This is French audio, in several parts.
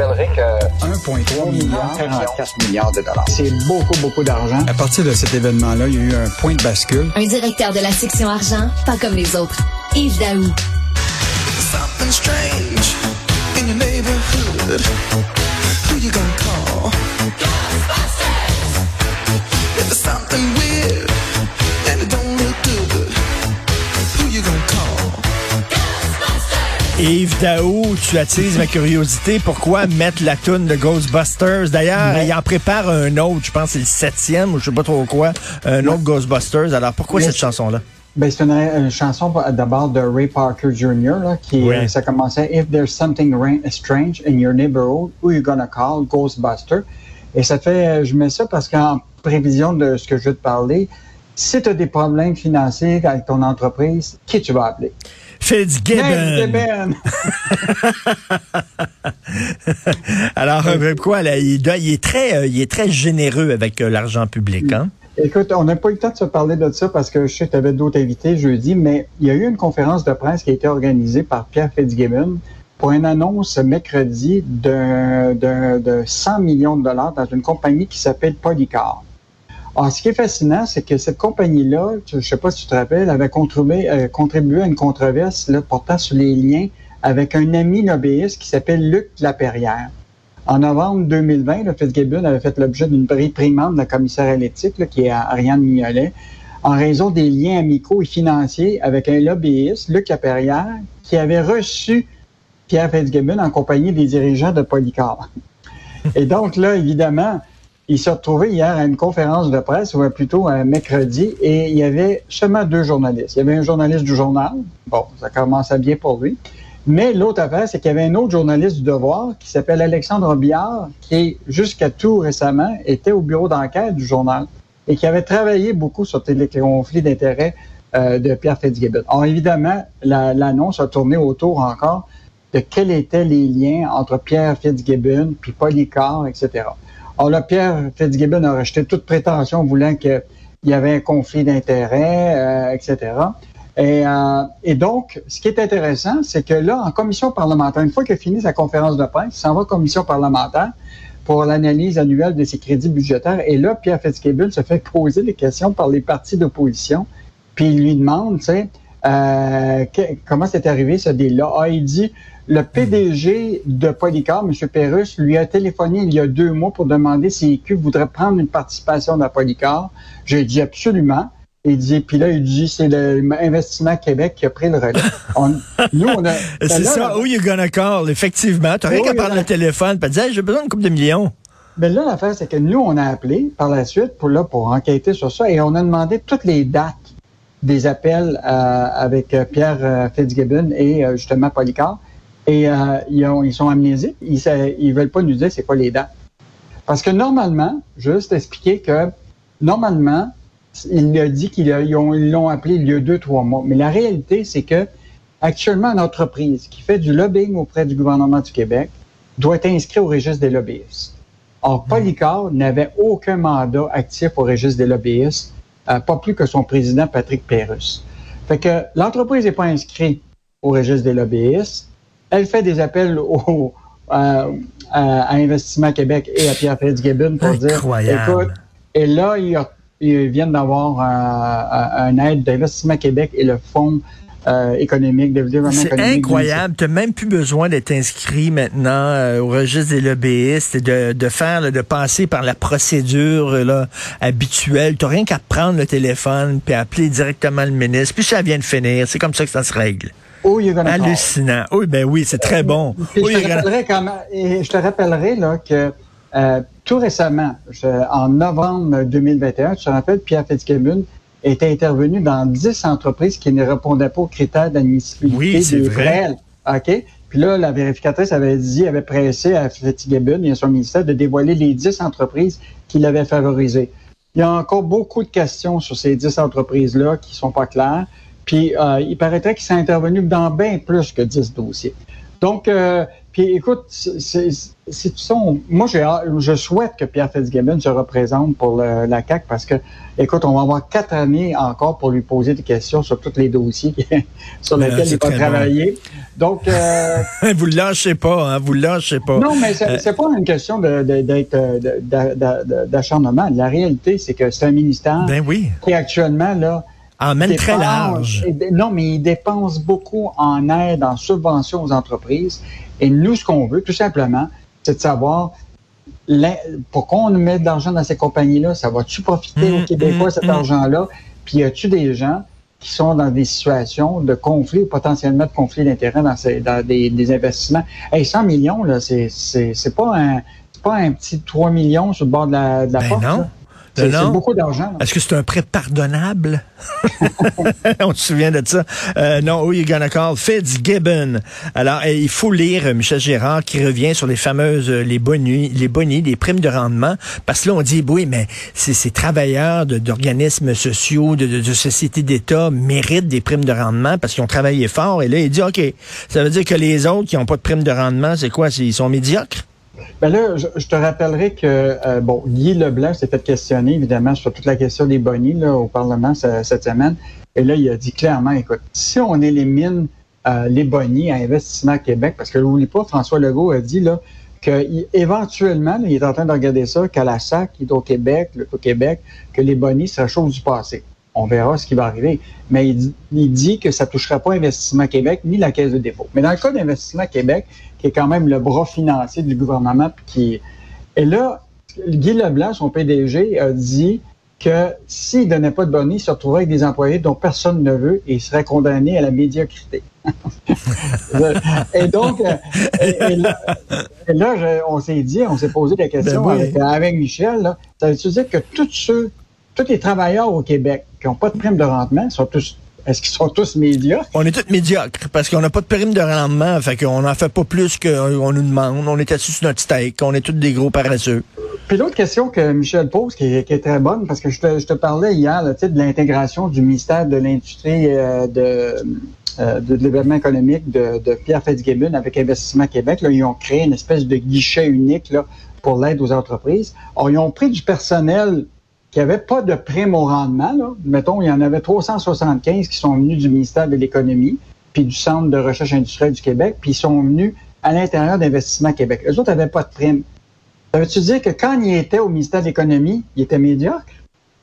rappellerai que 1,3 milliard, 44 milliards de dollars. C'est beaucoup, beaucoup d'argent. À partir de cet événement-là, il y a eu un point de bascule. Un directeur de la section argent, pas comme les autres. Yves Daou. Something strange in your neighborhood. Who you gonna call? Yves Daou, tu attises ma curiosité. Pourquoi mettre la toune de Ghostbusters? D'ailleurs, il en prépare un autre, je pense que c'est le septième ou je sais pas trop quoi, un autre Ghostbusters. Alors pourquoi cette chanson-là? Ben, c'est une, une chanson d'abord de Ray Parker Jr. Là, qui Oui. euh, ça commençait If there's something ra- strange in your neighborhood, who you gonna call? Ghostbuster. Et ça fait, je mets ça parce qu'en prévision de ce que je vais te parler, si tu as des problèmes financiers avec ton entreprise, qui tu vas appeler? Fitzgibbon. Alors euh, quoi là, il, doit- il est très, euh, il est très généreux avec euh, l'argent public, hein? Écoute, on n'a pas eu le temps de se parler de ça parce que je sais que tu avais d'autres invités jeudi, mais il y a eu une conférence de presse qui a été organisée par Pierre Fitzgibbon pour une annonce mercredi d'un- d'un- de 100 millions de dollars dans une compagnie qui s'appelle Polycar. Alors, ce qui est fascinant, c'est que cette compagnie-là, je ne sais pas si tu te rappelles, avait contribué, euh, contribué à une controverse là, portant sur les liens avec un ami lobbyiste qui s'appelle Luc Laperrière. En novembre 2020, le Fitzgibbon avait fait l'objet d'une réprimande de la commissaire à l'éthique, qui est Ariane Mignolet, en raison des liens amicaux et financiers avec un lobbyiste, Luc Laperrière, qui avait reçu Pierre Fitzgibbon en compagnie des dirigeants de Polycar. Et donc là, évidemment, il s'est retrouvé hier à une conférence de presse, ou plutôt un mercredi, et il y avait seulement deux journalistes. Il y avait un journaliste du journal, bon, ça commençait bien pour lui, mais l'autre affaire, c'est qu'il y avait un autre journaliste du Devoir qui s'appelle Alexandre Biard, qui, jusqu'à tout récemment, était au bureau d'enquête du journal et qui avait travaillé beaucoup sur les conflits d'intérêts euh, de Pierre Fitzgibbon. Alors, évidemment, la- l'annonce a tourné autour encore de quels étaient les liens entre Pierre Fitzgibbon puis Polycar, etc. Alors là, Pierre Fitzgibbon a rejeté toute prétention voulant qu'il y avait un conflit d'intérêts, euh, etc. Et, euh, et donc, ce qui est intéressant, c'est que là, en commission parlementaire, une fois qu'il a fini sa conférence de presse, il s'en va en commission parlementaire pour l'analyse annuelle de ses crédits budgétaires. Et là, Pierre Fitzgibbon se fait poser des questions par les partis d'opposition. Puis il lui demande, tu sais, euh, que- comment c'est arrivé ce deal-là? Ah, il dit, le PDG de Polycar, M. Pérus, lui a téléphoné il y a deux mois pour demander si EQ voudrait prendre une participation dans Polycar. J'ai dit absolument. Il dit, puis là, il dit, c'est l'Investissement Québec qui a pris le relais. On- nous, on a... C'est ça, la- who you gonna call? Effectivement, t'as rien Oui, qu'à prendre le téléphone et dire, hey, j'ai besoin d'une couple de millions. Ben là, l'affaire, c'est que nous, on a appelé par la suite pour, là, pour enquêter sur ça et on a demandé toutes les dates des appels euh, avec euh, Pierre euh, Fitzgibbon et euh, justement Polycar. Et euh, ils, ont- ils sont amnésiques. Ils ne veulent pas nous dire c'est quoi les dates. Parce que normalement, juste expliquer que normalement, il a dit qu'ils l'ont appelé il y a deux, trois mois. Mais la réalité, c'est que actuellement, une entreprise qui fait du lobbying auprès du gouvernement du Québec doit être inscrite au registre des lobbyistes. Or, Polycar n'avait aucun mandat actif au registre des lobbyistes, pas plus que son président Patrick Pérus. Fait que l'entreprise n'est pas inscrite au registre des lobbyistes. Elle fait des appels au, euh, à, à Investissement Québec et à Pierre Fitzgibbon pour dire, écoute, et là, ils, ils viennent d'avoir un, un aide d'Investissement Québec et le Fonds euh, économique, de développement C'est économique. incroyable. Tu même plus besoin d'être inscrit maintenant euh, au registre des lobbyistes et de, de faire, là, de passer par la procédure là, habituelle. Tu rien qu'à prendre le téléphone puis appeler directement le ministre. Puis ça vient de finir. C'est comme ça que ça se règle. Oh, you're gonna call. Hallucinant. Oui, ben oui, c'est très bon. Puis je, te rappellerai quand même- et je te rappellerai là, que euh, tout récemment, je- en novembre 2021, tu te rappelles, Pierre Fitzgibbon était intervenu dans 10 entreprises qui ne répondaient pas aux critères d'admissibilité Oui, c'est vrai. OK? Puis là, la vérificatrice avait dit, avait pressé à Fitzgibbon et à son ministère de dévoiler les 10 entreprises qui l'avaient favorisé. Il y a encore beaucoup de questions sur ces 10 entreprises-là qui sont pas claires. Puis euh, il paraîtrait qu'il s'est intervenu dans bien plus que 10 dossiers. Donc, euh, Puis écoute, c'est, son- moi je souhaite que Pierre Fitzgibbon se représente pour le- la CAC parce que, écoute, on va avoir quatre années encore pour lui poser des questions sur tous les dossiers sur lesquels il va travailler. Donc, euh, vous le lâchez pas, hein, vous le lâchez pas. non, mais c'est, Euh, pas une question de, de- d'être euh, de- d'acharnement. La réalité, c'est que c'est un ministère Ben oui. qui actuellement là Emmène très dépense- large. et dé- Non, mais il dépense beaucoup en aide, en subvention aux entreprises. Et nous, ce qu'on veut, tout simplement, c'est de savoir pourquoi on met de l'argent dans ces compagnies-là. Ça va-tu profiter Mm, aux Québécois, mm, cet mm. argent-là? Puis y a-tu des gens qui sont dans des situations de conflit potentiellement de conflit d'intérêts dans, ces- dans des, des investissements? Hey, 100 millions, là, c'est, c'est, c'est pas un... c'est pas un petit 3 millions sur le bord de la, de la Ben porte. non. C'est, beaucoup d'argent. Est-ce que c'est un prêt pardonnable? On se souvient de ça. Euh, non, who you gonna call? Fitzgibbon. Alors, eh, il faut lire euh, Michel Gérard qui revient sur les fameuses, euh, les bonus, les bonus, les primes de rendement. Parce que là, on dit, oui, mais ces, ces travailleurs d'organismes sociaux, de, de, de sociétés d'État méritent des primes de rendement parce qu'ils ont travaillé fort. Et là, il dit, OK, ça veut dire que les autres qui n'ont pas de primes de rendement, c'est quoi? Ils sont médiocres? Ben là, je, te rappellerai que euh, bon, Guy Leblanc s'est fait questionner évidemment sur toute la question des bonnies là, au Parlement ce- cette semaine. Et là, il a dit clairement, écoute, si on élimine euh, les bonnies à Investissement Québec, parce que n'oublie pas, François Legault a dit là que il- est en train de regarder ça, qu'à la SAC, Hydro-Québec, le Québec, que les bonnies seraient chose du passé. On verra ce qui va arriver. Mais il dit, il dit que ça ne touchera pas Investissement Québec ni la Caisse de dépôt. Mais dans le cas d'Investissement Québec, qui est quand même le bras financier du gouvernement, puis qui et là, Guy Leblanc, son PDG, a dit que s'il ne donnait pas de bonus, il se retrouverait avec des employés dont personne ne veut et il serait condamné à la médiocrité. et donc, euh, et, et là, et là, je- on s'est dit, on s'est posé la question Ben oui. avec, avec Michel, là, ça veut dire que tous ceux, tous les travailleurs au Québec qui n'ont pas de prime de rendement sont tous, est-ce qu'ils sont tous médiocres? On est tous médiocres parce qu'on n'a pas de prime de rendement, fait qu'on n'en fait pas plus qu'on nous demande. On est assis sur notre steak, on est tous des gros paresseux. Puis l'autre question que Michel pose, qui est, qui est très bonne, parce que je te, je te parlais hier là, de l'intégration du ministère de l'Industrie euh, de, euh, de développement économique de, de Pierre Fitzgibbon avec Investissement Québec. Là, ils ont créé une espèce de guichet unique là, pour l'aide aux entreprises. Or, ils ont pris du personnel qui n'avait pas de prime au rendement. Mettons, il y en avait 375 qui sont venus du ministère de l'Économie puis du Centre de recherche industrielle du Québec, puis ils sont venus à l'intérieur d'Investissement Québec. Eux autres n'avaient pas de prime. Ça veut-tu dire que quand il était au ministère de l'Économie, il était médiocre?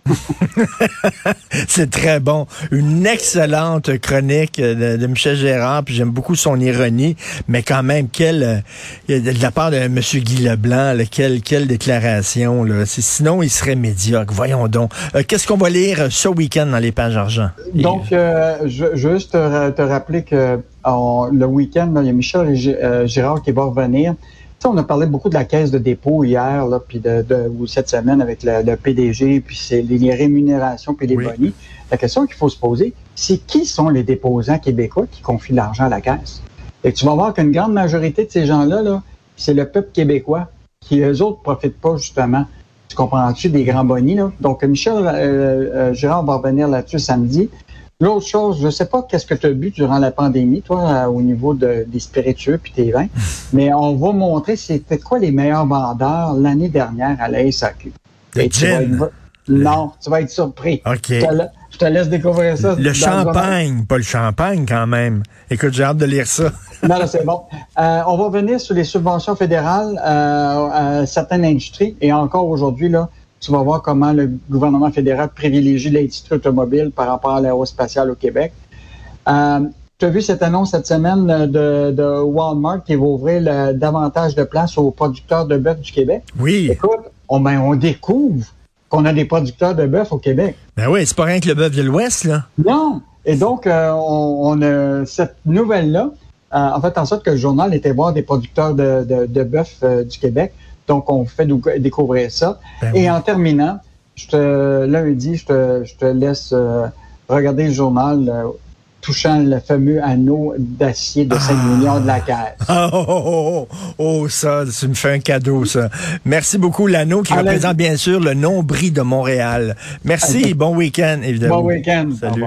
C'est très bon. Une excellente chronique de, Michel Gérard, puis j'aime beaucoup son ironie, mais quand même, quelle, euh, de la part de M. Guy Leblanc, quelle, quelle déclaration. Là. Sinon, il serait médiocre. Voyons donc. Euh, Qu'est-ce qu'on va lire ce week-end dans les pages argent? Donc, euh, je, veux juste te, ra- te rappeler que le week-end, il y a Michel Gé- euh, Girard qui va revenir. Tu sais, on a parlé beaucoup de la caisse de dépôt hier, là, puis de, de- ou cette semaine avec le, le PDG, puis c'est les, les rémunérations, puis les Oui. bonnies. La question qu'il faut se poser, c'est qui sont les déposants québécois qui confient l'argent à la caisse? Et tu vas voir qu'une grande majorité de ces gens-là, là, c'est le peuple québécois qui, eux autres, profitent pas justement. Tu comprends-tu des grands bonnies, là? Donc, Michel euh, euh, Girard va revenir là-dessus samedi. L'autre chose, je sais pas qu'est-ce que tu as bu durant la pandémie, toi, euh, au niveau de- des spiritueux puis tes vins, mais on va montrer c'était quoi les meilleurs vendeurs l'année dernière à la SAQ. Le gin. être- non, tu vas être surpris. OK. Je, te, la- je te laisse découvrir ça. Le le champagne, pas le champagne quand même. Écoute, j'ai hâte de lire ça. Non, non, c'est bon. Euh, on va venir sur les subventions fédérales euh, à certaines industries. Et encore aujourd'hui, là, tu vas voir comment le gouvernement fédéral privilégie l'industrie automobile par rapport à l'aérospatiale au Québec. Euh, tu as vu cette annonce cette semaine de, de Walmart qui va ouvrir le- davantage de place aux producteurs de bœuf du Québec? Oui. Écoute, on, ben, on découvre qu'on a des producteurs de bœuf au Québec. Ben oui, c'est pas rien que le bœuf de l'Ouest, là. Non. Et donc, euh, on, on a cette nouvelle-là, euh, en fait, en sorte que le journal était voir des producteurs de, de, de bœuf euh, du Québec. Donc, on fait découvrir ça. Ben Et en terminant, je te, lundi, je te, je te laisse euh, regarder le journal euh, touchant le fameux anneau d'acier de 5 millions de la caisse. Oh, oh, oh, oh, oh, ça, tu me fais un cadeau, ça. Merci beaucoup, l'anneau qui À représente bien sûr le nombril de Montréal. Merci, bon week-end, évidemment. Bon week-end. Salut.